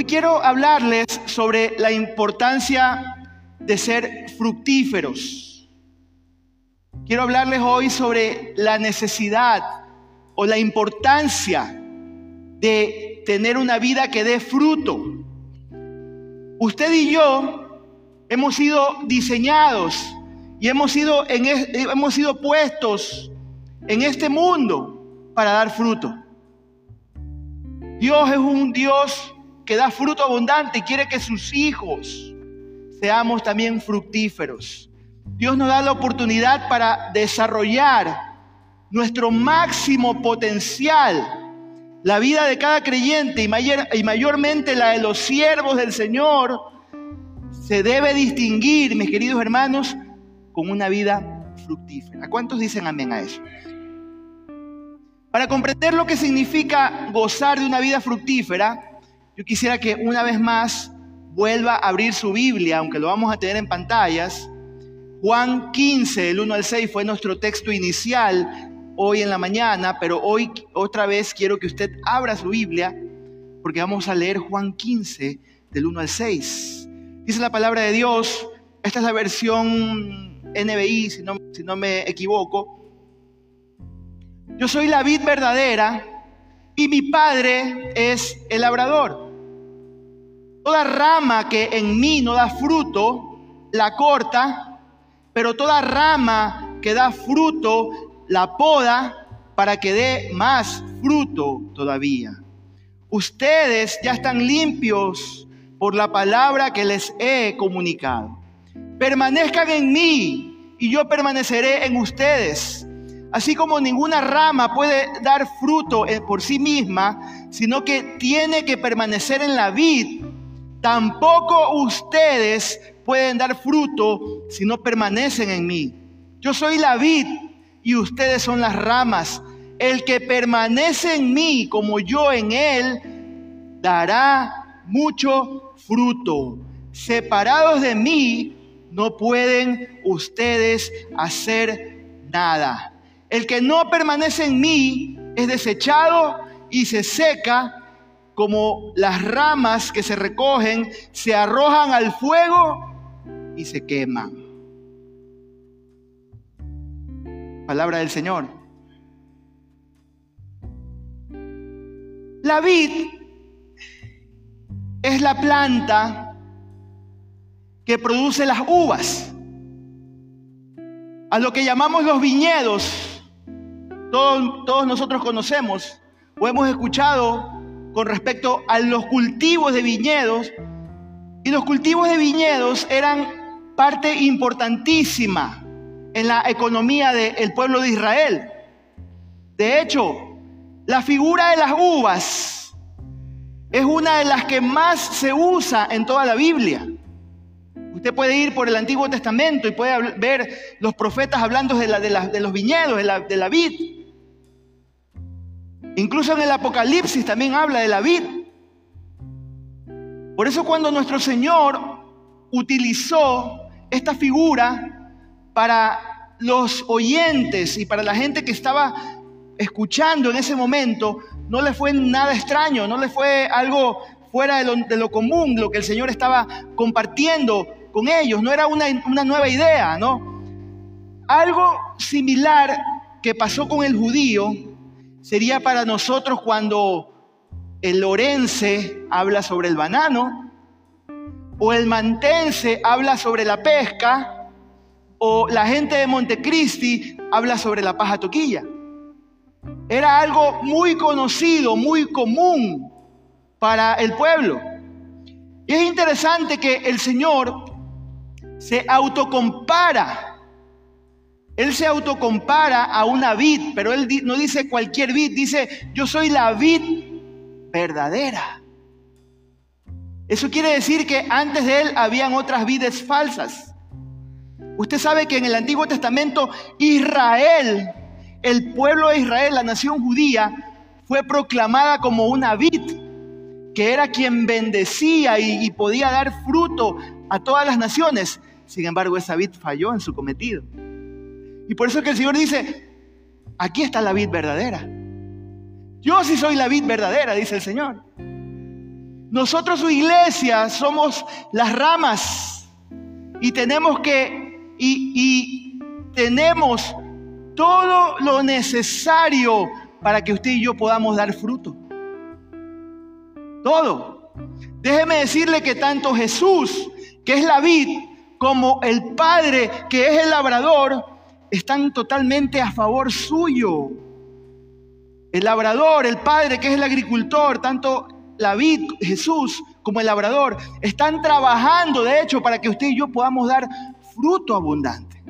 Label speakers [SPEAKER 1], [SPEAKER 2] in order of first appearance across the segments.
[SPEAKER 1] Hoy quiero hablarles sobre la importancia de ser fructíferos. Quiero hablarles hoy sobre la necesidad o la importancia de tener una vida que dé fruto. Usted y yo hemos sido diseñados y hemos sido, en, hemos sido puestos en este mundo para dar fruto. Dios es un Dios que da fruto abundante y quiere que sus hijos seamos también fructíferos. Dios nos da la oportunidad para desarrollar nuestro máximo potencial. La vida de cada creyente y, mayor, y mayormente la de los siervos del Señor se debe distinguir, mis queridos hermanos, con una vida fructífera. ¿Cuántos dicen amén a eso? Para comprender lo que significa gozar de una vida fructífera, yo quisiera que una vez más vuelva a abrir su Biblia, aunque lo vamos a tener en pantallas. Juan 15, el 1 al 6 fue nuestro texto inicial hoy en la mañana, pero hoy otra vez quiero que usted abra su Biblia porque vamos a leer Juan 15 del 1 al 6. Dice la palabra de Dios, esta es la versión NBI, si no, si no me equivoco. Yo soy la vid verdadera y mi padre es el labrador. Toda rama que en mí no da fruto, la corta, pero toda rama que da fruto, la poda para que dé más fruto todavía. Ustedes ya están limpios por la palabra que les he comunicado. Permanezcan en mí y yo permaneceré en ustedes. Así como ninguna rama puede dar fruto por sí misma, sino que tiene que permanecer en la vid, Tampoco ustedes pueden dar fruto si no permanecen en mí. Yo soy la vid y ustedes son las ramas. El que permanece en mí como yo en él, dará mucho fruto. Separados de mí, no pueden ustedes hacer nada. El que no permanece en mí es desechado y se seca como las ramas que se recogen, se arrojan al fuego y se queman. Palabra del Señor. La vid es la planta que produce las uvas. A lo que llamamos los viñedos, todos, nosotros conocemos o hemos escuchado con respecto a los cultivos de viñedos. Y los cultivos de viñedos eran parte importantísima en la economía del pueblo de Israel. De hecho, la figura de las uvas es una de las que más se usa en toda la Biblia. Usted puede ir por el Antiguo Testamento y puede ver los profetas hablando de, la, de, los viñedos, de la, de la vid. Incluso en el Apocalipsis también habla de la vid. Por eso cuando nuestro Señor utilizó esta figura para los oyentes y para la gente que estaba escuchando en ese momento, no le fue nada extraño, no le fue algo fuera de lo, común lo que el Señor estaba compartiendo con ellos, no era una nueva idea, ¿no? Algo similar que pasó con el judío sería para nosotros cuando el lorense habla sobre el banano, o el mantense habla sobre la pesca, o la gente de Montecristi habla sobre la paja toquilla. Era algo muy conocido, muy común para el pueblo. Y es interesante que el Señor se autocompara él se autocompara a una vid, pero él no dice cualquier vid, dice yo soy la vid verdadera. Eso quiere decir que antes de él habían otras vides falsas. Usted sabe que en el Antiguo Testamento Israel, el pueblo de Israel, la nación judía, fue proclamada como una vid, que era quien bendecía y, y podía dar fruto a todas las naciones. Sin embargo, esa vid falló en su cometido. Y por eso es que el Señor dice, aquí está la vid verdadera. Yo sí soy la vid verdadera, dice el Señor. Nosotros, su iglesia, somos las ramas y tenemos que, y, y tenemos todo lo necesario para que usted y yo podamos dar fruto. Todo. Déjeme decirle que tanto Jesús, que es la vid, como el Padre, que es el labrador, están totalmente a favor suyo. El labrador, el Padre, que es el agricultor, tanto la vid, Jesús, como el labrador, están trabajando, de hecho, para que usted y yo podamos dar fruto abundante.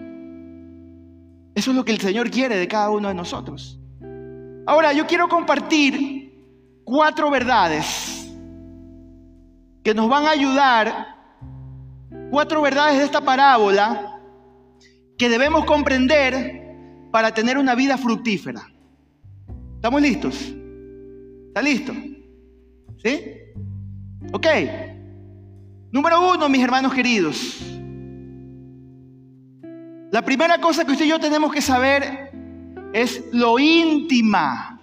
[SPEAKER 1] Eso es lo que el Señor quiere de cada uno de nosotros. Ahora, yo quiero compartir cuatro verdades que nos van a ayudar, cuatro verdades de esta parábola que debemos comprender para tener una vida fructífera. ¿Estamos listos? ¿Está listo? ¿Sí? Ok. Número uno, mis hermanos queridos. La primera cosa que usted y yo tenemos que saber es lo íntima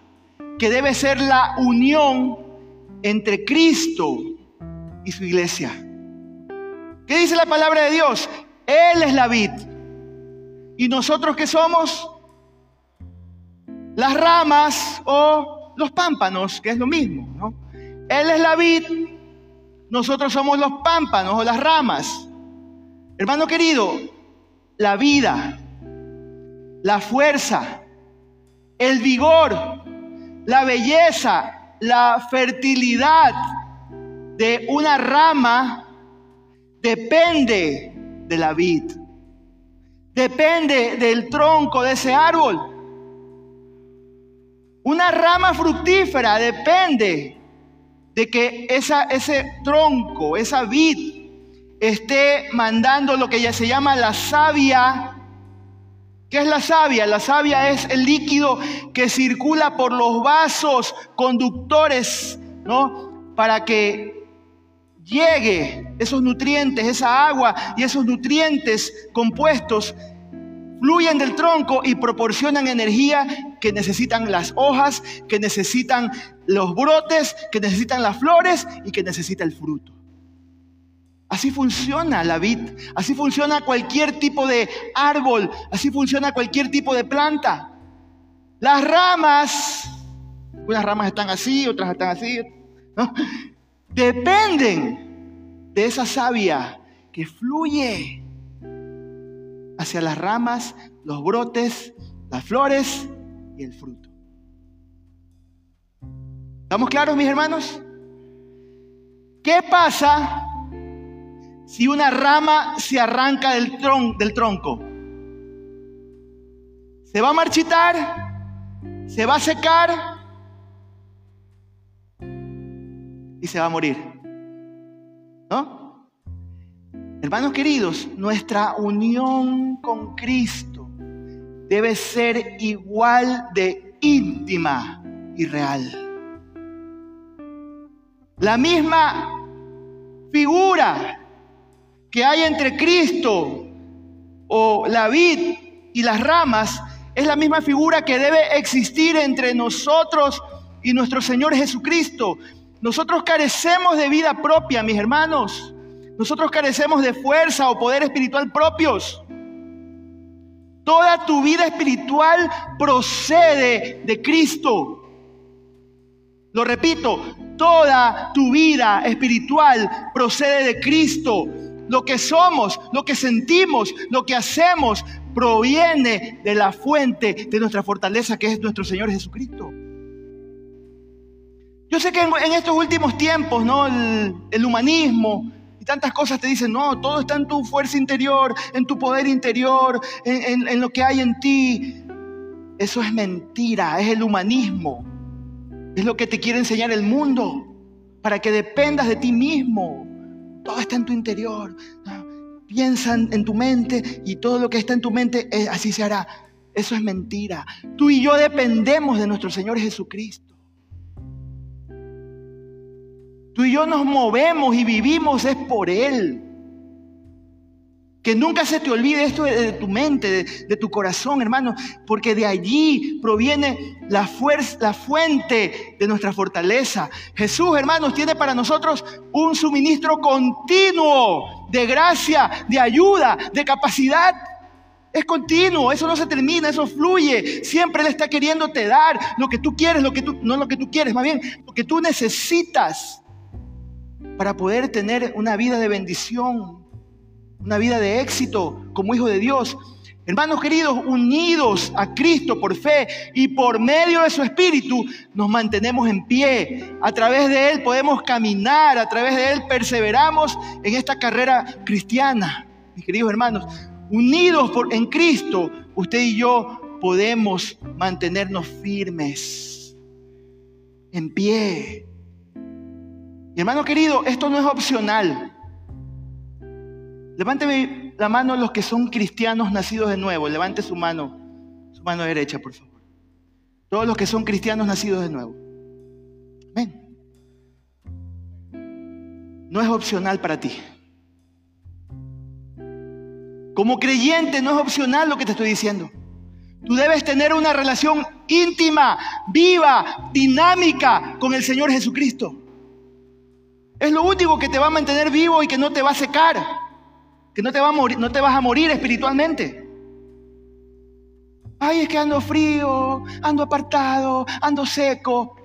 [SPEAKER 1] que debe ser la unión entre Cristo y su iglesia. ¿Qué dice la palabra de Dios? Él es la vid. ¿Y nosotros qué somos? Las ramas o los pámpanos, que es lo mismo. ¿no? Él es la vid, nosotros somos los pámpanos o las ramas. Hermano querido, la vida, la fuerza, el vigor, la belleza, la fertilidad de una rama depende de la vid. Depende del tronco de ese árbol. Una rama fructífera depende de que esa, ese tronco, esa vid, esté mandando lo que ya se llama la savia. ¿Qué es la savia? La savia es el líquido que circula por los vasos conductores, ¿no? Para que llegue esos nutrientes, esa agua y esos nutrientes compuestos fluyen del tronco y proporcionan energía que necesitan las hojas, que necesitan los brotes, que necesitan las flores y que necesita el fruto. Así funciona la vid, así funciona cualquier tipo de árbol, así funciona cualquier tipo de planta. Las ramas, unas ramas están así, otras están así, dependen de esa savia que fluye hacia las ramas, los brotes, las flores y el fruto. ¿Estamos claros, mis hermanos? ¿Qué pasa si una rama se arranca del, del tronco? ¿Se va a marchitar? ¿Se va a secar? Y se va a morir. ¿No? Hermanos queridos, nuestra unión con Cristo debe ser igual de íntima y real. La misma figura que hay entre Cristo o la vid y las ramas es la misma figura que debe existir entre nosotros y nuestro Señor Jesucristo. Nosotros carecemos de vida propia, mis hermanos. Nosotros carecemos de fuerza o poder espiritual propios. Toda tu vida espiritual procede de Cristo. Lo repito, toda tu vida espiritual procede de Cristo. Lo que somos, lo que sentimos, lo que hacemos, proviene de la fuente de nuestra fortaleza que es nuestro Señor Jesucristo. Yo sé que en, estos últimos tiempos, ¿no? El, humanismo y tantas cosas te dicen, no, todo está en tu fuerza interior, en tu poder interior, en, lo que hay en ti. Eso es mentira, es el humanismo. Es lo que te quiere enseñar el mundo, para que dependas de ti mismo. Todo está en tu interior. Piensa en tu mente y todo lo que está en tu mente, eh, así se hará. Eso es mentira. Tú y yo dependemos de nuestro Señor Jesucristo. Tú y yo nos movemos y vivimos es por Él. Que nunca se te olvide esto de, tu mente, de, tu corazón, hermano, porque de allí proviene la fuerza, la fuente de nuestra fortaleza. Jesús, hermanos, tiene para nosotros un suministro continuo de gracia, de ayuda, de capacidad. Es continuo, eso no se termina, eso fluye. Siempre Él está queriéndote dar lo que tú quieres, lo que tú, no lo que tú quieres, más bien lo que tú necesitas para poder tener una vida de bendición, una vida de éxito como hijo de Dios. Hermanos queridos, unidos a Cristo por fe y por medio de su Espíritu, nos mantenemos en pie. A través de Él podemos caminar, a través de Él perseveramos en esta carrera cristiana. Mis queridos hermanos, unidos por, en Cristo, usted y yo podemos mantenernos firmes, en pie. Y hermano querido, esto no es opcional. Levánteme la mano los que son cristianos nacidos de nuevo. Levante su mano, su mano derecha, por favor. Todos los que son cristianos nacidos de nuevo. Ven. No es opcional para ti. Como creyente no es opcional lo que te estoy diciendo. Tú debes tener una relación íntima, viva, dinámica con el Señor Jesucristo. Es lo único que te va a mantener vivo y que no te va a secar que no te, va a morir, no te vas a morir espiritualmente. Ay, es que ando frío, ando apartado, ando seco.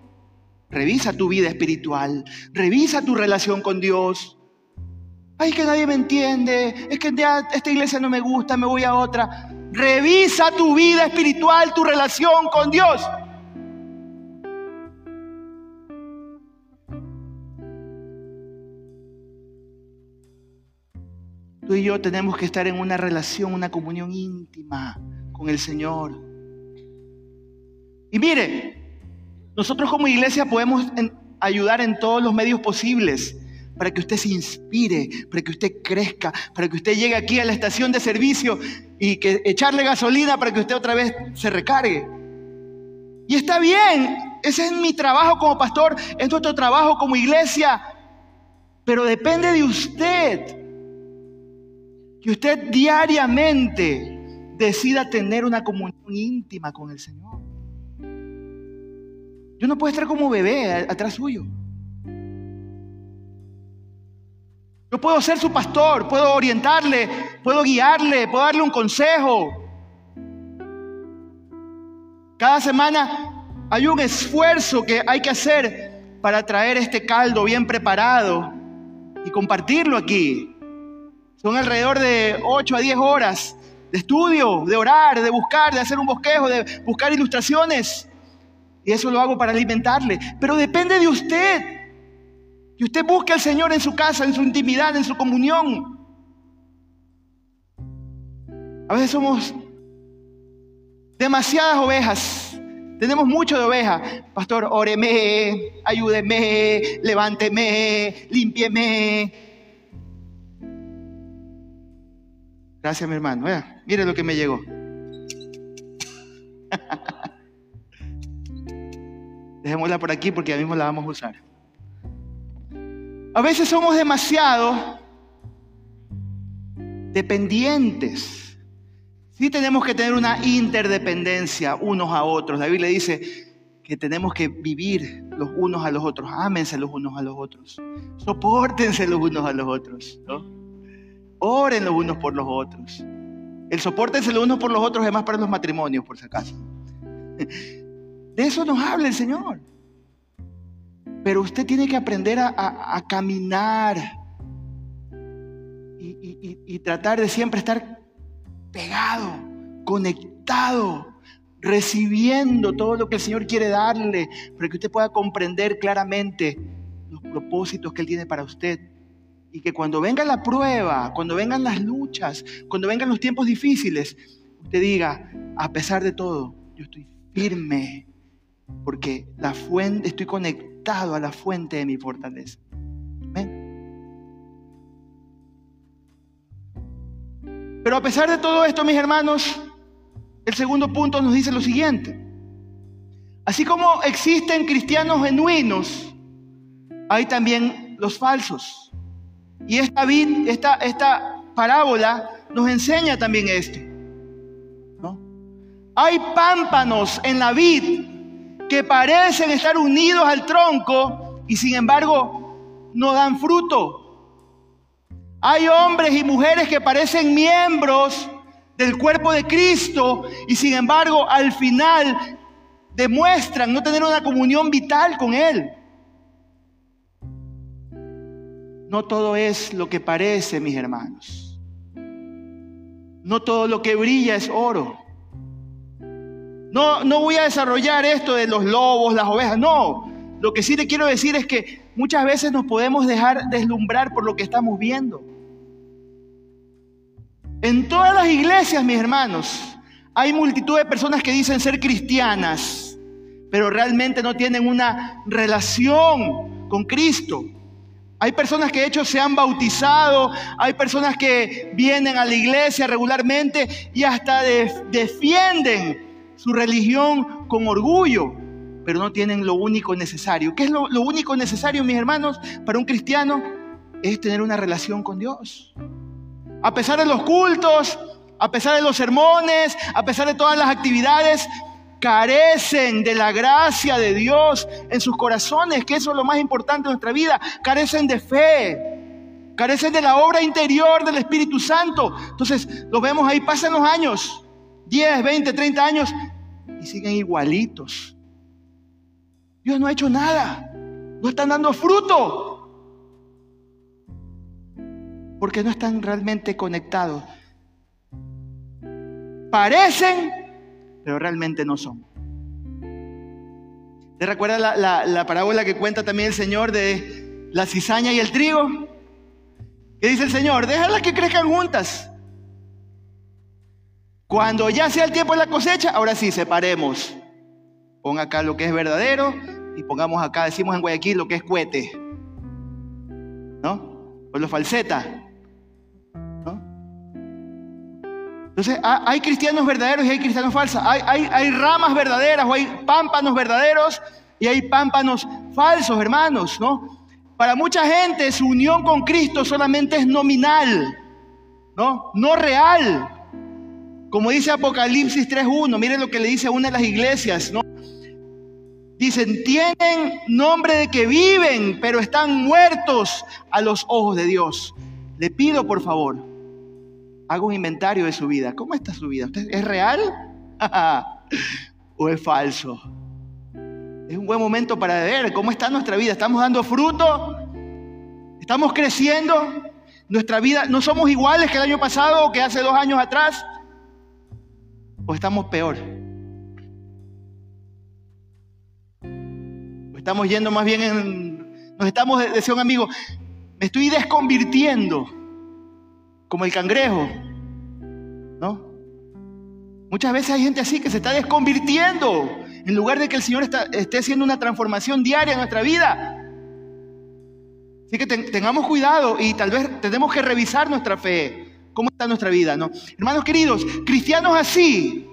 [SPEAKER 1] Revisa tu vida espiritual, revisa tu relación con Dios. Ay, que nadie me entiende, es que esta iglesia no me gusta, me voy a otra. Revisa tu vida espiritual, tu relación con Dios. Tú y yo tenemos que estar en una relación, una comunión íntima con el Señor. Y mire, nosotros como iglesia podemos ayudar en todos los medios posibles para que usted se inspire, para que usted crezca, para que usted llegue aquí a la estación de servicio y que echarle gasolina para que usted otra vez se recargue. Y está bien, ese es mi trabajo como pastor, es nuestro trabajo como iglesia, pero depende de usted que usted diariamente decida tener una comunión íntima con el Señor. Yo no puedo estar como bebé atrás suyo. Yo puedo ser su pastor, puedo orientarle, puedo guiarle, puedo darle un consejo. Cada semana hay un esfuerzo que hay que hacer para traer este caldo bien preparado y compartirlo aquí. Son alrededor de 8 a 10 horas de estudio, de orar, de buscar, de hacer un bosquejo, de buscar ilustraciones. Y eso lo hago para alimentarle. Pero depende de usted. Que usted busque al Señor en su casa, en su intimidad, en su comunión. A veces somos demasiadas ovejas. Tenemos mucho de oveja. Pastor, óreme, ayúdeme, levánteme, límpieme, Gracias, mi hermano. mire lo que me llegó. Dejémosla por aquí porque ya mismo la vamos a usar. A veces somos demasiado dependientes. Sí tenemos que tener una interdependencia unos a otros. La Biblia dice que tenemos que vivir los unos a los otros. Ámense los unos a los otros. Sopórtense los unos a los otros. ¿no? Oren los unos por los otros. El soporte los unos por los otros es más para los matrimonios, por si acaso. De eso nos habla el Señor. Pero usted tiene que aprender a, caminar y, y tratar de siempre estar pegado, conectado, recibiendo todo lo que el Señor quiere darle, para que usted pueda comprender claramente los propósitos que Él tiene para usted. Y que cuando venga la prueba, cuando vengan las luchas, cuando vengan los tiempos difíciles, usted diga, a pesar de todo, yo estoy firme, porque la fuente, estoy conectado a la fuente de mi fortaleza. Pero a pesar de todo esto, mis hermanos, el segundo punto nos dice lo siguiente. Así como existen cristianos genuinos, hay también los falsos. Y esta, esta, esta parábola nos enseña también esto. ¿no? Hay pámpanos en la vid que parecen estar unidos al tronco y sin embargo no dan fruto. Hay hombres y mujeres que parecen miembros del cuerpo de Cristo y sin embargo al final demuestran no tener una comunión vital con Él. No todo es lo que parece, mis hermanos. No todo lo que brilla es oro. No, no voy a desarrollar esto de los lobos, las ovejas, no. Lo que sí te quiero decir es que muchas veces nos podemos dejar deslumbrar por lo que estamos viendo. En todas las iglesias, mis hermanos, hay multitud de personas que dicen ser cristianas, pero realmente no tienen una relación con Cristo. Hay personas que de hecho se han bautizado, hay personas que vienen a la iglesia regularmente y hasta defienden su religión con orgullo, pero no tienen lo único necesario. ¿Qué es lo, lo único necesario, mis hermanos, para un cristiano? Es tener una relación con Dios. A pesar de los cultos, a pesar de los sermones, a pesar de todas las actividades, carecen de la gracia de Dios en sus corazones, que eso es lo más importante de nuestra vida. Carecen de fe, carecen de la obra interior del Espíritu Santo. Entonces, lo vemos ahí, pasan los años, 10, 20, 30 años, y siguen igualitos. Dios no ha hecho nada. No están dando fruto. Porque no están realmente conectados. Parecen, pero realmente no son. ¿Te recuerda la, la, parábola que cuenta también el Señor de la cizaña y el trigo? ¿Qué dice el Señor? Déjalas que crezcan juntas. Cuando ya sea el tiempo de la cosecha, ahora sí, separemos. Pon acá lo que es verdadero y pongamos acá, decimos en Guayaquil, lo que es cuete. ¿No? O lo falseta. Entonces, hay cristianos verdaderos y hay cristianos falsos. Hay, hay, hay ramas verdaderas o hay pámpanos verdaderos y hay pámpanos falsos, hermanos, ¿no? Para mucha gente su unión con Cristo solamente es nominal, ¿no? No real. Como dice Apocalipsis 3.1, miren lo que le dice a una de las iglesias, ¿no? Dicen, tienen nombre de que viven, pero están muertos a los ojos de Dios. Le pido, por favor, haga un inventario de su vida. ¿Cómo está su vida? ¿Usted es real o es falso? Es un buen momento para ver cómo está nuestra vida. ¿Estamos dando fruto? ¿Estamos creciendo? Nuestra vida, no somos iguales que el año pasado o que hace dos años atrás o estamos peor? ¿O estamos yendo más bien en... Nos estamos, decía un amigo, me estoy desconvirtiendo como el cangrejo, ¿no? Muchas veces hay gente así que se está desconvirtiendo en lugar de que el Señor esté haciendo una transformación diaria en nuestra vida. Así que tengamos cuidado y tal vez tenemos que revisar nuestra fe. ¿Cómo está nuestra vida? ¿no? Hermanos queridos, cristianos así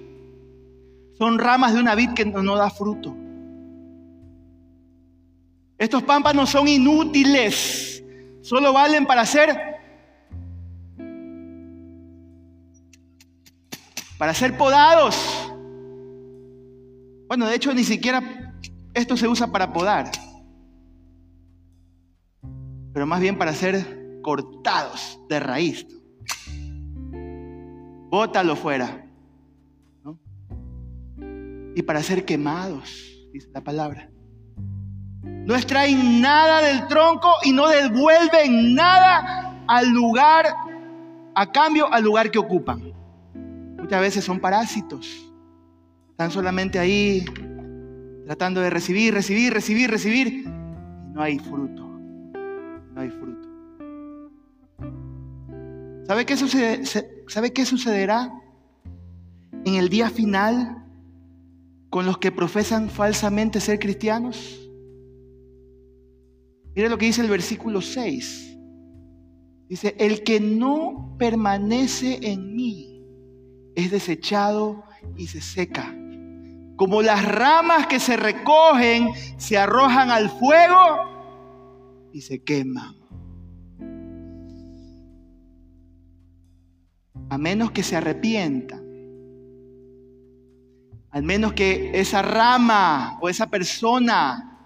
[SPEAKER 1] son ramas de una vid que no, da fruto. Estos pámpanos son inútiles, solo valen para ser para ser podados. Bueno, de hecho ni siquiera esto se usa para podar, pero más bien para ser cortados de raíz bótalo fuera. Y para ser quemados, dice la palabra. No extraen nada del tronco y no devuelven nada al lugar, a cambio al lugar que ocupan. Muchas veces son parásitos. Están solamente ahí tratando de recibir, recibir, recibir, recibir. Y no hay fruto. No hay fruto. ¿Sabe qué, sucede? ¿Sabe qué sucederá en el día final con los que profesan falsamente ser cristianos? Mire lo que dice el versículo 6. Dice, el que no permanece en mí es desechado y se seca. Como las ramas que se recogen, se arrojan al fuego y se queman. a menos que se arrepienta, al menos que esa rama o esa persona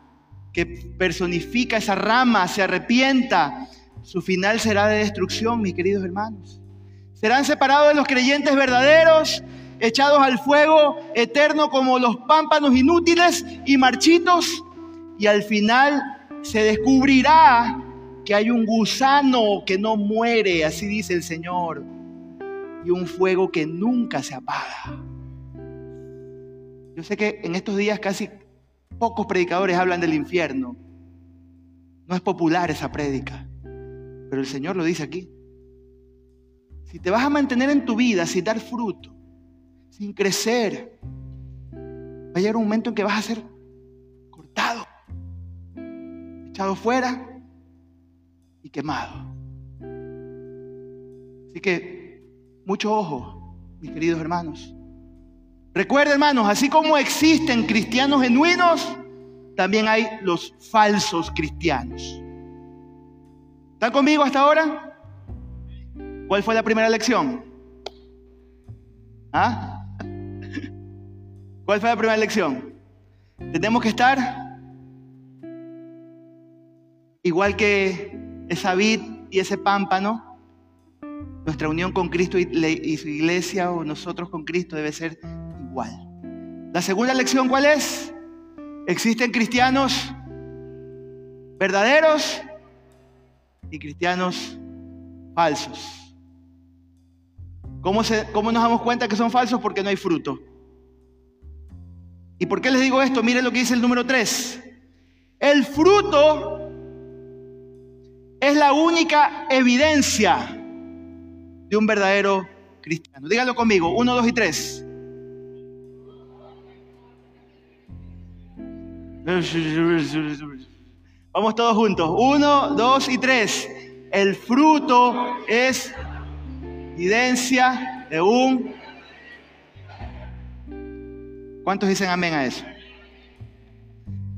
[SPEAKER 1] que personifica esa rama se arrepienta, su final será de destrucción, mis queridos hermanos. Serán separados de los creyentes verdaderos, echados al fuego eterno como los pámpanos inútiles y marchitos, y al final se descubrirá que hay un gusano que no muere, así dice el Señor, y un fuego que nunca se apaga. Yo sé que en estos días casi pocos predicadores hablan del infierno. No es popular esa prédica, pero el Señor lo dice aquí. Si te vas a mantener en tu vida sin dar fruto, sin crecer, va a llegar un momento en que vas a ser cortado, echado fuera y quemado. Así que mucho ojo, mis queridos hermanos. Recuerden, hermanos, así como existen cristianos genuinos, también hay los falsos cristianos. ¿Están conmigo hasta ahora? ¿Cuál fue la primera lección? ¿Ah? ¿Cuál fue la primera lección? Tenemos que estar igual que esa vid y ese pámpano. Nuestra unión con Cristo y su iglesia o nosotros con Cristo debe ser la segunda lección, ¿cuál es? Existen cristianos verdaderos y cristianos falsos. ¿Cómo, se, ¿Cómo nos damos cuenta que son falsos? Porque no hay fruto. ¿Y por qué les digo esto? Miren lo que dice el número 3. El fruto es la única evidencia de un verdadero cristiano. Díganlo conmigo, uno, dos y tres. Vamos todos juntos. Uno, dos y tres. El fruto es evidencia de un... ¿Cuántos dicen amén a eso?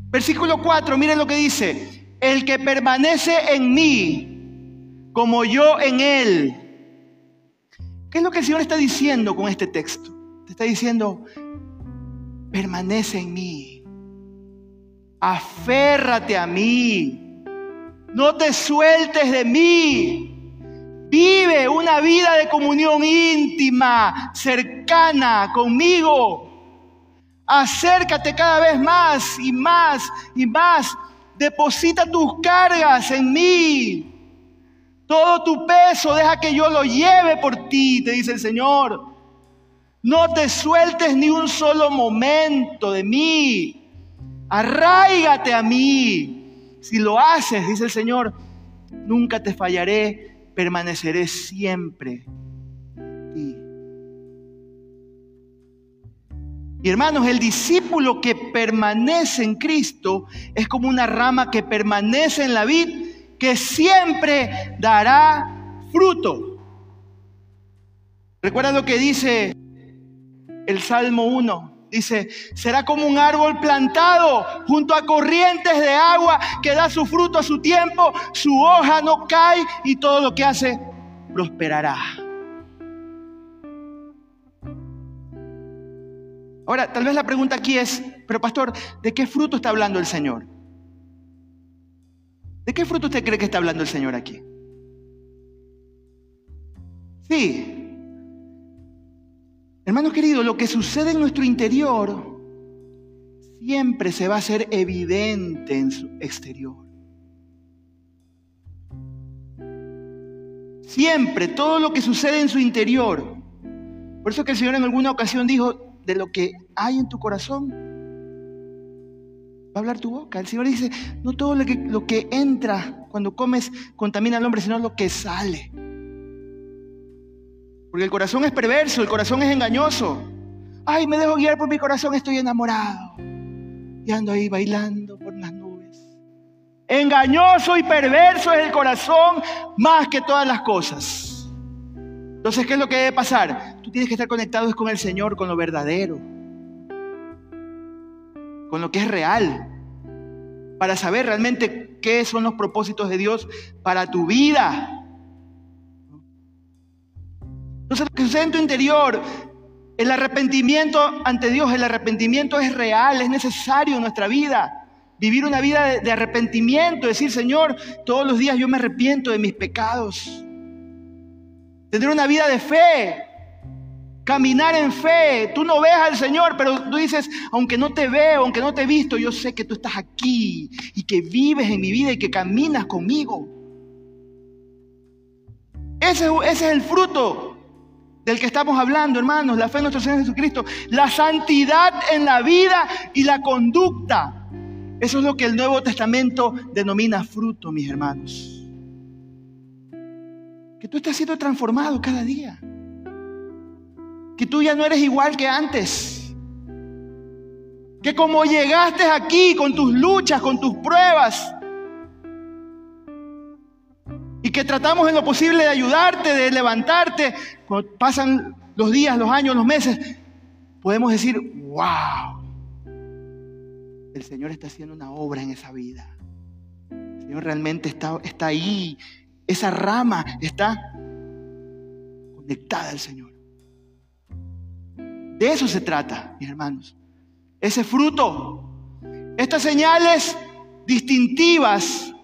[SPEAKER 1] Versículo 4, miren lo que dice. El que permanece en mí, como yo en él. ¿Qué es lo que el Señor está diciendo con este texto? Te está diciendo, permanece en mí aférrate a mí, no te sueltes de mí. Vive una vida de comunión íntima, cercana conmigo. Acércate cada vez más y más y más. Deposita tus cargas en mí. Todo tu peso deja que yo lo lleve por ti, te dice el Señor. No te sueltes ni un solo momento de mí. Arraígate a mí. Si lo haces, dice el Señor, nunca te fallaré, permaneceré siempre. Y, y hermanos, el discípulo que permanece en Cristo es como una rama que permanece en la vid, que siempre dará fruto. ¿Recuerda lo que dice el Salmo 1? Dice, será como un árbol plantado junto a corrientes de agua que da su fruto a su tiempo, su hoja no cae y todo lo que hace prosperará. Ahora, tal vez la pregunta aquí es, pero pastor, ¿de qué fruto está hablando el Señor? ¿De qué fruto usted cree que está hablando el Señor aquí? Sí, Hermano querido, lo que sucede en nuestro interior siempre se va a hacer evidente en su exterior. Siempre, todo lo que sucede en su interior. Por eso que el Señor en alguna ocasión dijo, de lo que hay en tu corazón, va a hablar tu boca. El Señor dice, no todo lo que, lo que entra cuando comes contamina al hombre, sino lo que sale. Porque el corazón es perverso, el corazón es engañoso. Ay, me dejo guiar por mi corazón, estoy enamorado. Y ando ahí bailando por las nubes. Engañoso y perverso es el corazón más que todas las cosas. Entonces, ¿qué es lo que debe pasar? Tú tienes que estar conectado con el Señor, con lo verdadero, con lo que es real, para saber realmente qué son los propósitos de Dios para tu vida. Entonces, lo que sucede en tu interior, el arrepentimiento ante Dios, el arrepentimiento es real, es necesario en nuestra vida. Vivir una vida de, arrepentimiento, decir, Señor, todos los días yo me arrepiento de mis pecados. Tener una vida de fe, caminar en fe. Tú no ves al Señor, pero tú dices, aunque no te veo, aunque no te he visto, yo sé que tú estás aquí y que vives en mi vida y que caminas conmigo. Ese, ese es el fruto del que estamos hablando, hermanos, la fe en nuestro Señor Jesucristo, la santidad en la vida y la conducta. Eso es lo que el Nuevo Testamento denomina fruto, mis hermanos. Que tú estás siendo transformado cada día. Que tú ya no eres igual que antes. Que como llegaste aquí con tus luchas, con tus pruebas, y que tratamos en lo posible de ayudarte, de levantarte, cuando pasan los días, los años, los meses, podemos decir, wow, el Señor está haciendo una obra en esa vida. El Señor realmente está, está ahí. Esa rama está conectada al Señor. De eso se trata, mis hermanos. Ese fruto, estas señales distintivas,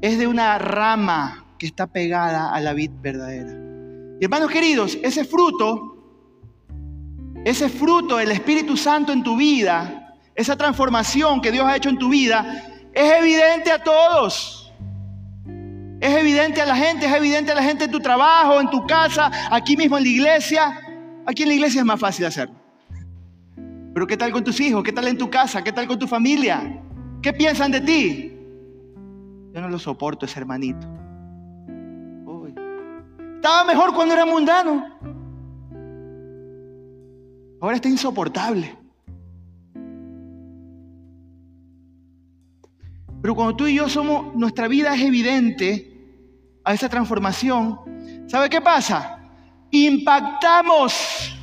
[SPEAKER 1] es de una rama que está pegada a la vid verdadera. Y hermanos queridos, ese fruto, ese fruto del Espíritu Santo en tu vida, esa transformación que Dios ha hecho en tu vida, es evidente a todos. Es evidente a la gente, es evidente a la gente en tu trabajo, en tu casa, aquí mismo en la iglesia. Aquí en la iglesia es más fácil hacerlo. Pero ¿qué tal con tus hijos? ¿Qué tal en tu casa? ¿Qué tal con tu familia? ¿Qué piensan de ti? Yo no lo soporto ese hermanito. Estaba mejor cuando era mundano. Ahora está insoportable. Pero cuando tú y yo somos, nuestra vida es evidente a esa transformación, ¿sabe qué pasa? Impactamos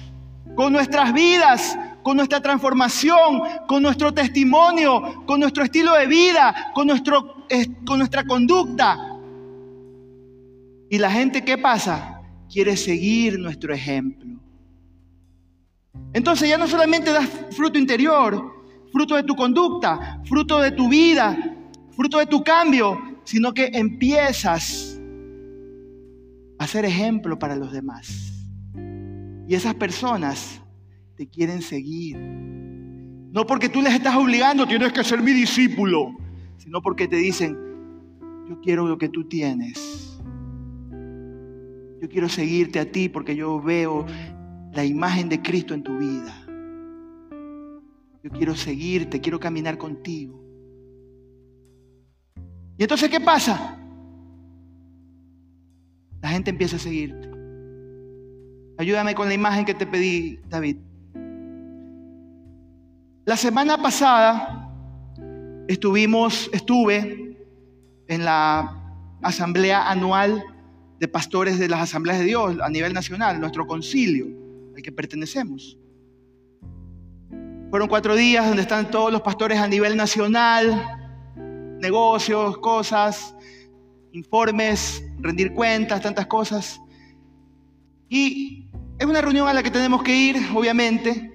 [SPEAKER 1] con nuestras vidas, con nuestra transformación, con nuestro testimonio, con nuestro estilo de vida, con, nuestro, con nuestra conducta. Y la gente, ¿qué pasa? Quiere seguir nuestro ejemplo. Entonces ya no solamente das fruto interior, fruto de tu conducta, fruto de tu vida, fruto de tu cambio, sino que empiezas a ser ejemplo para los demás. Y esas personas te quieren seguir. No porque tú les estás obligando, tienes que ser mi discípulo, sino porque te dicen, yo quiero lo que tú tienes. Yo quiero seguirte a ti porque yo veo la imagen de Cristo en tu vida. Yo quiero seguirte, quiero caminar contigo. Y entonces, ¿qué pasa? La gente empieza a seguirte. Ayúdame con la imagen que te pedí, David. La semana pasada estuvimos, estuve en la asamblea anual de pastores de las asambleas de Dios a nivel nacional, nuestro concilio al que pertenecemos. Fueron cuatro días donde están todos los pastores a nivel nacional, negocios, cosas, informes, rendir cuentas, tantas cosas. Y es una reunión a la que tenemos que ir, obviamente,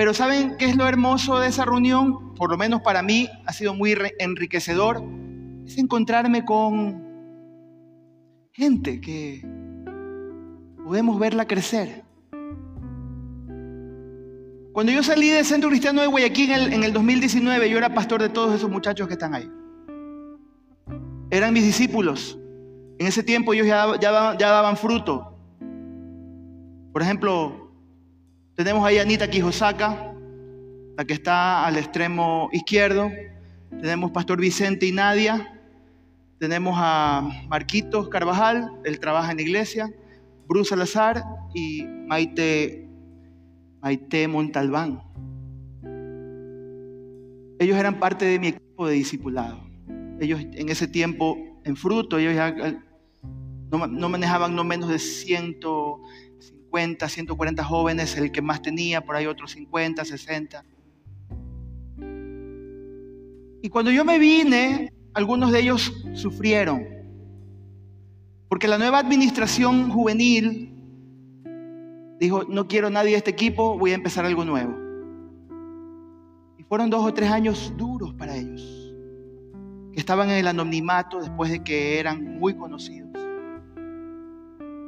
[SPEAKER 1] pero ¿saben qué es lo hermoso de esa reunión? Por lo menos para mí ha sido muy enriquecedor. Es encontrarme con gente que podemos verla crecer. Cuando yo salí del Centro Cristiano de Guayaquil en el, 2019, yo era pastor de todos esos muchachos que están ahí. Eran mis discípulos. En ese tiempo ellos ya, ya, daban fruto. Por ejemplo, tenemos ahí a Anita Quijosaka, la que está al extremo izquierdo. Tenemos Pastor Vicente y Nadia. Tenemos a Marquitos Carvajal, él trabaja en la iglesia. Bruce Salazar y Maite Maite Montalbán. Ellos eran parte de mi equipo de discipulado. Ellos en ese tiempo, en fruto, ellos ya eh, no, manejaban no menos de 150, 140 jóvenes, el que más tenía, por ahí otros 50, 60. Y cuando yo me vine, algunos de ellos sufrieron. Porque la nueva administración juvenil dijo, no quiero nadie de este equipo, voy a empezar algo nuevo. Y fueron dos o tres años duros para ellos, que estaban en el anonimato después de que eran muy conocidos,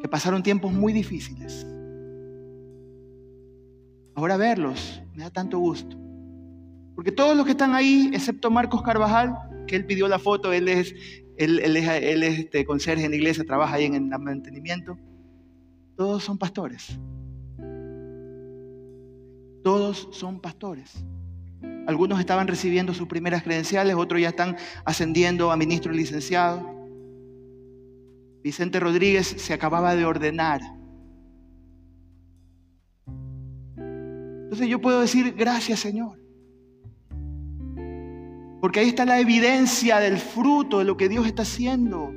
[SPEAKER 1] que pasaron tiempos muy difíciles. Ahora verlos me da tanto gusto. Porque todos los que están ahí, excepto Marcos Carvajal, que él pidió la foto, él es él, es, este, conserje en la iglesia, trabaja ahí en el mantenimiento. Todos son pastores. Todos son pastores. Algunos estaban recibiendo sus primeras credenciales, otros ya están ascendiendo a ministro licenciado. Vicente Rodríguez se acababa de ordenar. Entonces yo puedo decir, gracias Señor. Porque ahí está la evidencia del fruto de lo que Dios está haciendo.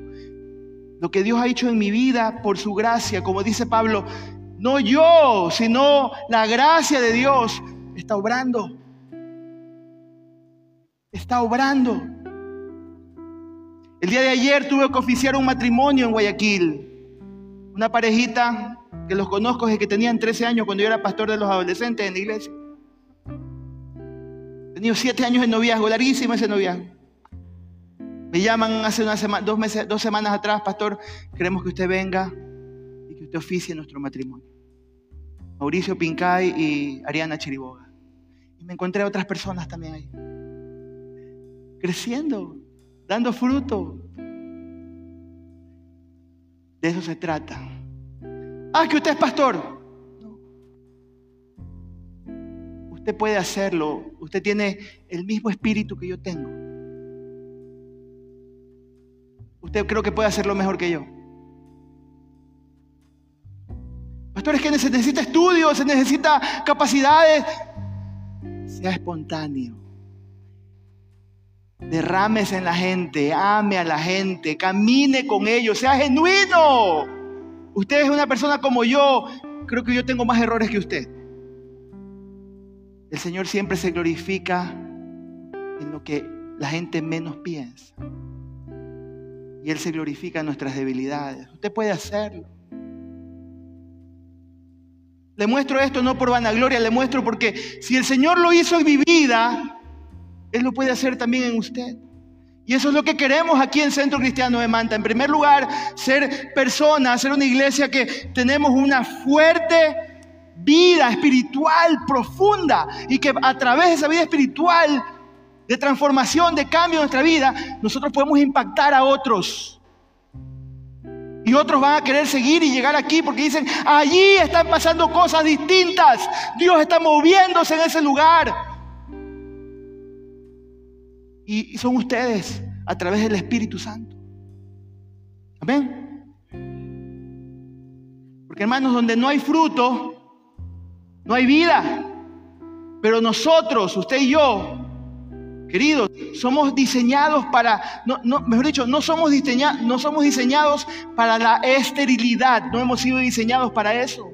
[SPEAKER 1] Lo que Dios ha hecho en mi vida por su gracia. Como dice Pablo, no yo, sino la gracia de Dios está obrando. Está obrando. El día de ayer tuve que oficiar un matrimonio en Guayaquil. Una parejita que los conozco desde que tenían 13 años cuando yo era pastor de los adolescentes en la iglesia tenido siete años de noviazgo, larguísimo ese noviazgo. Me llaman hace dos, meses, dos semanas atrás, pastor, queremos que usted venga y que usted oficie nuestro matrimonio. Mauricio Pincay y Ariana Chiriboga. Y me encontré a otras personas también ahí. Creciendo, dando fruto. De eso se trata. Ah, que usted es pastor. Usted puede hacerlo. Usted tiene el mismo espíritu que yo tengo. Usted creo que puede hacerlo mejor que yo. Pastor, es que se necesita estudios, se necesita capacidades. Sea espontáneo. Derrames en la gente, ame a la gente, camine con ellos, sea genuino. Usted es una persona como yo. Creo que yo tengo más errores que usted. El Señor siempre se glorifica en lo que la gente menos piensa. Y Él se glorifica en nuestras debilidades. Usted puede hacerlo. Le muestro esto no por vanagloria, le muestro porque si el Señor lo hizo en mi vida, Él lo puede hacer también en usted. Y eso es lo que queremos aquí en Centro Cristiano de Manta. En primer lugar, ser personas, ser una iglesia que tenemos una fuerte vida espiritual profunda y que a través de esa vida espiritual de transformación, de cambio en nuestra vida, nosotros podemos impactar a otros. Y otros van a querer seguir y llegar aquí porque dicen, allí están pasando cosas distintas. Dios está moviéndose en ese lugar. Y son ustedes a través del Espíritu Santo. Amén. Porque hermanos, donde no hay fruto, no hay vida. Pero nosotros, usted y yo, queridos, somos diseñados para, no, mejor dicho, no somos, diseñados, no somos diseñados para la esterilidad, no hemos sido diseñados para eso.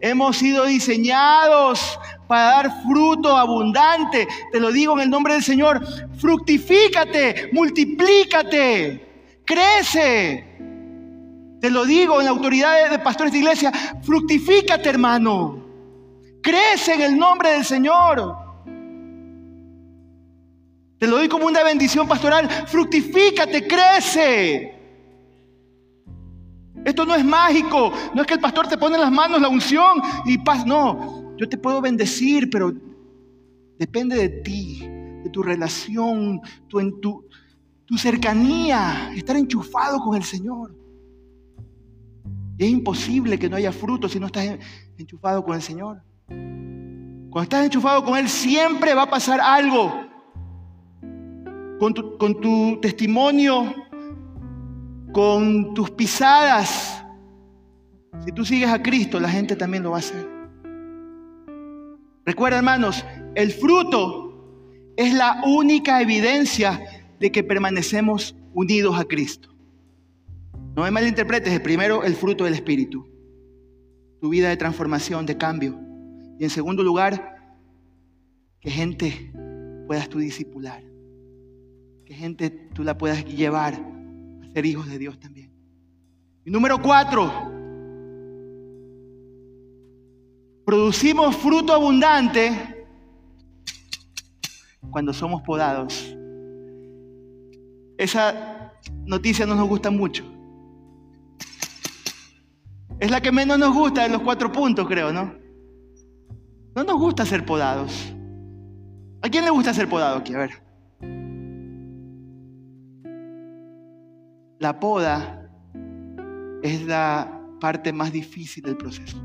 [SPEAKER 1] Hemos sido diseñados para dar fruto abundante. Te lo digo en el nombre del Señor. Fructifícate, multiplícate, crece. Te lo digo en la autoridad de pastores de iglesia. Fructifícate, hermano. Crece en el nombre del Señor. Te lo doy como una bendición pastoral. Fructifícate, crece. Esto no es mágico. No es que el pastor te pone en las manos la unción y paz. No, yo te puedo bendecir, pero depende de ti, de tu relación, tu, en tu, tu cercanía, estar enchufado con el Señor. Y es imposible que no haya fruto si no estás enchufado con el Señor. Cuando estás enchufado con Él, siempre va a pasar algo. Con tu, con tu testimonio, con tus pisadas. Si tú sigues a Cristo, la gente también lo va a hacer. Recuerda, hermanos, el fruto es la única evidencia de que permanecemos unidos a Cristo. No me malinterpretes, el primero el fruto del Espíritu, tu vida de transformación, de cambio. Y en segundo lugar, que gente puedas tú discipular. Que gente tú la puedas llevar a ser hijos de Dios también. Y número cuatro, producimos fruto abundante cuando somos podados. Esa noticia no nos gusta mucho. Es la que menos nos gusta de los cuatro puntos, creo, ¿no? No nos gusta ser podados. ¿A quién le gusta ser podado aquí? A ver. La poda es la parte más difícil del proceso.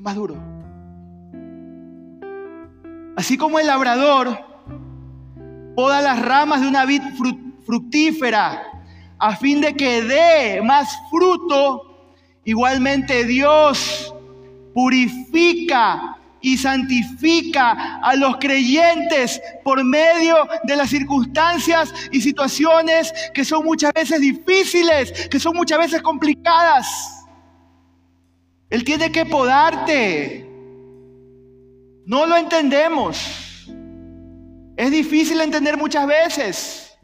[SPEAKER 1] Más duro. Así como el labrador poda las ramas de una vid fructífera a fin de que dé más fruto, igualmente Dios purifica y santifica a los creyentes por medio de las circunstancias y situaciones que son muchas veces difíciles, que son muchas veces complicadas. Él tiene que podarte. No lo entendemos. Es difícil entender muchas veces.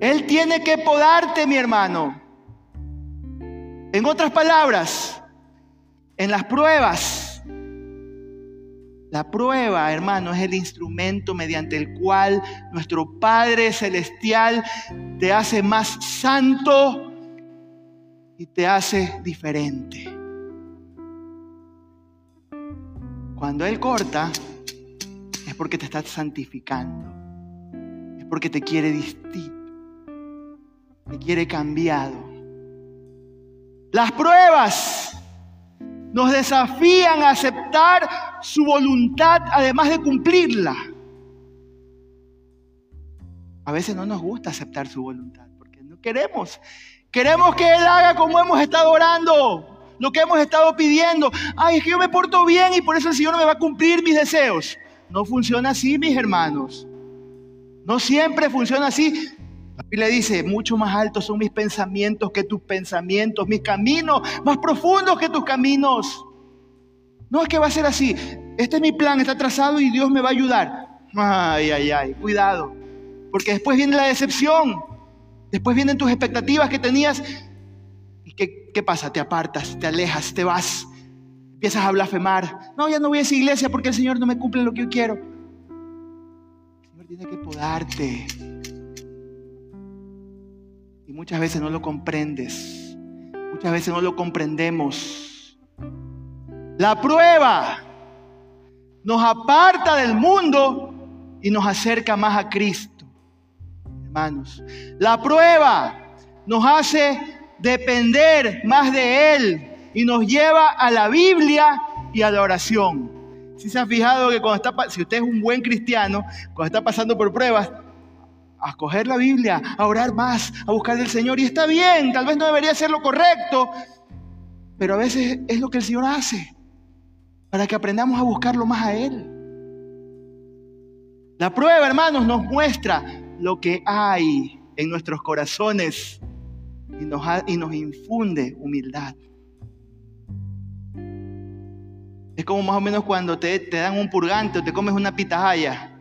[SPEAKER 1] Él tiene que podarte, mi hermano. En otras palabras, en las pruebas, la prueba, hermano, es el instrumento mediante el cual nuestro Padre Celestial te hace más santo y te hace diferente. Cuando Él corta, es porque te está santificando. Es porque te quiere distinto. Te quiere cambiado. Las pruebas nos desafían a aceptar su voluntad además de cumplirla. A veces no nos gusta aceptar su voluntad porque no queremos. Queremos que Él haga como hemos estado orando, lo que hemos estado pidiendo. Ay, es que yo me porto bien y por eso el Señor no me va a cumplir mis deseos. No funciona así, mis hermanos. No siempre funciona así. La Biblia dice, mucho más altos son mis pensamientos que tus pensamientos, mis caminos más profundos que tus caminos. No es que va a ser así. Este es mi plan, está trazado y Dios me va a ayudar. Ay, ay, ay, cuidado. Porque después viene la decepción. Después vienen tus expectativas que tenías. ¿Y qué, qué pasa? Te apartas, te alejas, te vas. Empiezas a blasfemar. No, ya no voy a esa iglesia porque el Señor no me cumple lo que yo quiero. El Señor tiene que podarte y muchas veces no lo comprendes. Muchas veces no lo comprendemos. La prueba nos aparta del mundo y nos acerca más a Cristo. Hermanos, la prueba nos hace depender más de Él y nos lleva a la Biblia y a la oración. Si se han fijado que cuando está, si usted es un buen cristiano, cuando está pasando por pruebas, a coger la Biblia, a orar más, a buscar del Señor. Y está bien, tal vez no debería ser lo correcto, pero a veces es lo que el Señor hace para que aprendamos a buscarlo más a Él. La prueba, hermanos, nos muestra lo que hay en nuestros corazones y nos, y nos infunde humildad. Es como más o menos cuando te, te dan un purgante o te comes una pitahaya.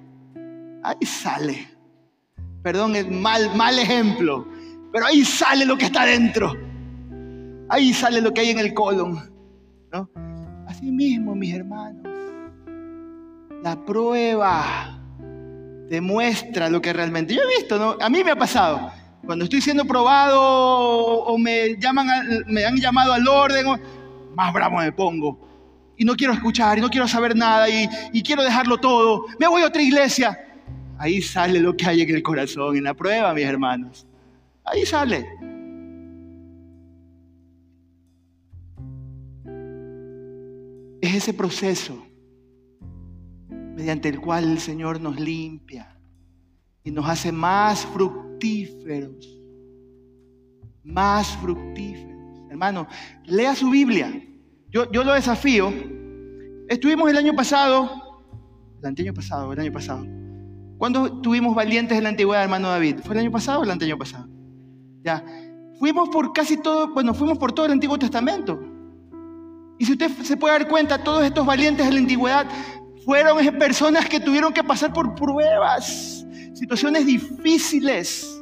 [SPEAKER 1] Ahí sale Perdón, es mal, mal ejemplo. Pero ahí sale lo que está dentro. Ahí sale lo que hay en el colon. ¿no? Así mismo, mis hermanos. La prueba demuestra lo que realmente. Yo he visto, ¿no? A mí me ha pasado. Cuando estoy siendo probado o me, llaman me han llamado al orden, más bravo me pongo. Y no quiero escuchar, y no quiero saber nada, y, y quiero dejarlo todo. Me voy a otra iglesia. Ahí sale lo que hay en el corazón, en la prueba, mis hermanos. Ahí sale. Es ese proceso mediante el cual el Señor nos limpia y nos hace más fructíferos. Más fructíferos. Hermano, lea su Biblia. Yo, yo lo desafío. Estuvimos el año pasado, el año pasado, el año pasado, ¿Cuándo tuvimos valientes en la antigüedad, hermano David? ¿Fue el año pasado o el año pasado? Ya. Fuimos por casi todo, bueno, fuimos por todo el Antiguo Testamento. Y si usted se puede dar cuenta, todos estos valientes de la antigüedad fueron personas que tuvieron que pasar por pruebas, situaciones difíciles.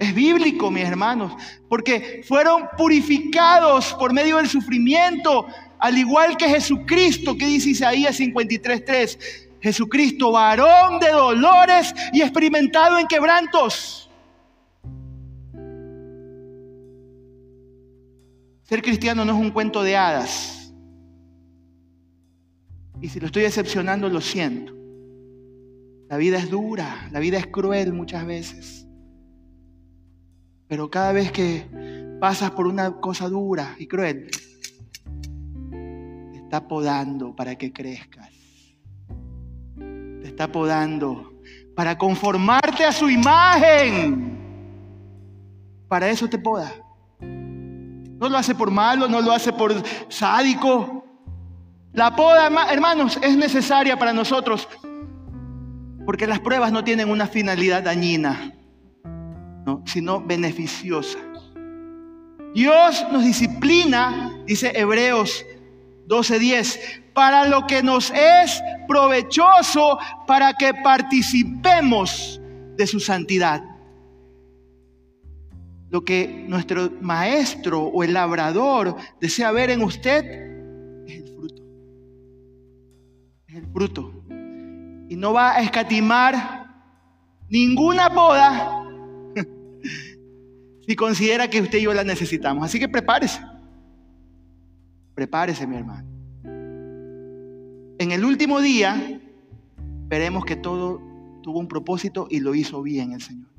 [SPEAKER 1] Es bíblico, mis hermanos, porque fueron purificados por medio del sufrimiento, al igual que Jesucristo, que dice Isaías 53:3. Jesucristo, varón de dolores y experimentado en quebrantos. Ser cristiano no es un cuento de hadas. Y si lo estoy decepcionando, lo siento. La vida es dura, la vida es cruel muchas veces. Pero cada vez que pasas por una cosa dura y cruel, te está podando para que crezcas. Te está podando para conformarte a su imagen. Para eso te poda. No lo hace por malo, no lo hace por sádico. La poda, hermanos, es necesaria para nosotros porque las pruebas no tienen una finalidad dañina sino beneficiosa. Dios nos disciplina, dice Hebreos 12:10, para lo que nos es provechoso, para que participemos de su santidad. Lo que nuestro maestro o el labrador desea ver en usted es el fruto. Es el fruto. Y no va a escatimar ninguna boda si considera que usted y yo la necesitamos. Así que prepárese. Prepárese, mi hermano. En el último día veremos que todo tuvo un propósito y lo hizo bien el Señor.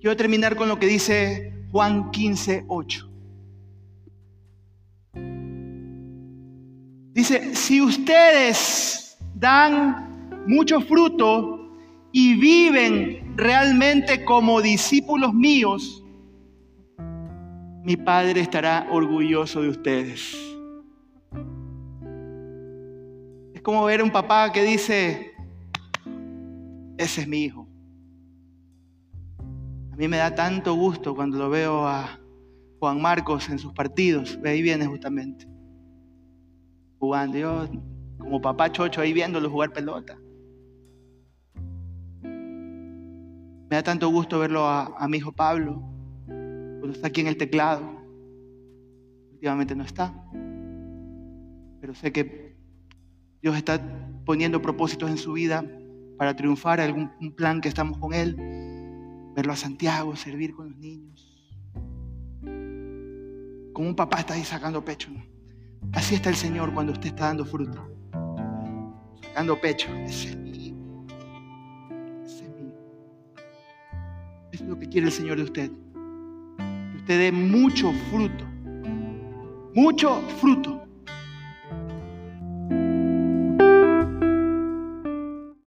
[SPEAKER 1] Quiero terminar con lo que dice Juan 15, 8. Si ustedes dan mucho fruto y viven realmente como discípulos míos, mi Padre estará orgulloso de ustedes. Es como ver a un papá que dice, ese es mi hijo. A mí me da tanto gusto cuando lo veo a Juan Marcos en sus partidos, ahí viene justamente, jugando. Yo como papá chocho ahí viéndolo jugar pelota. Me da tanto gusto verlo a, mi hijo Pablo, cuando está aquí en el teclado. Últimamente no está. Pero sé que Dios está poniendo propósitos en su vida para triunfar algún plan que estamos con Él. Verlo a Santiago, servir con los niños. Como un papá está ahí sacando pecho. Así está el Señor cuando usted está dando fruto. Sacando pecho. Ese es lo que quiere el Señor de usted. Que usted dé mucho fruto. Mucho fruto.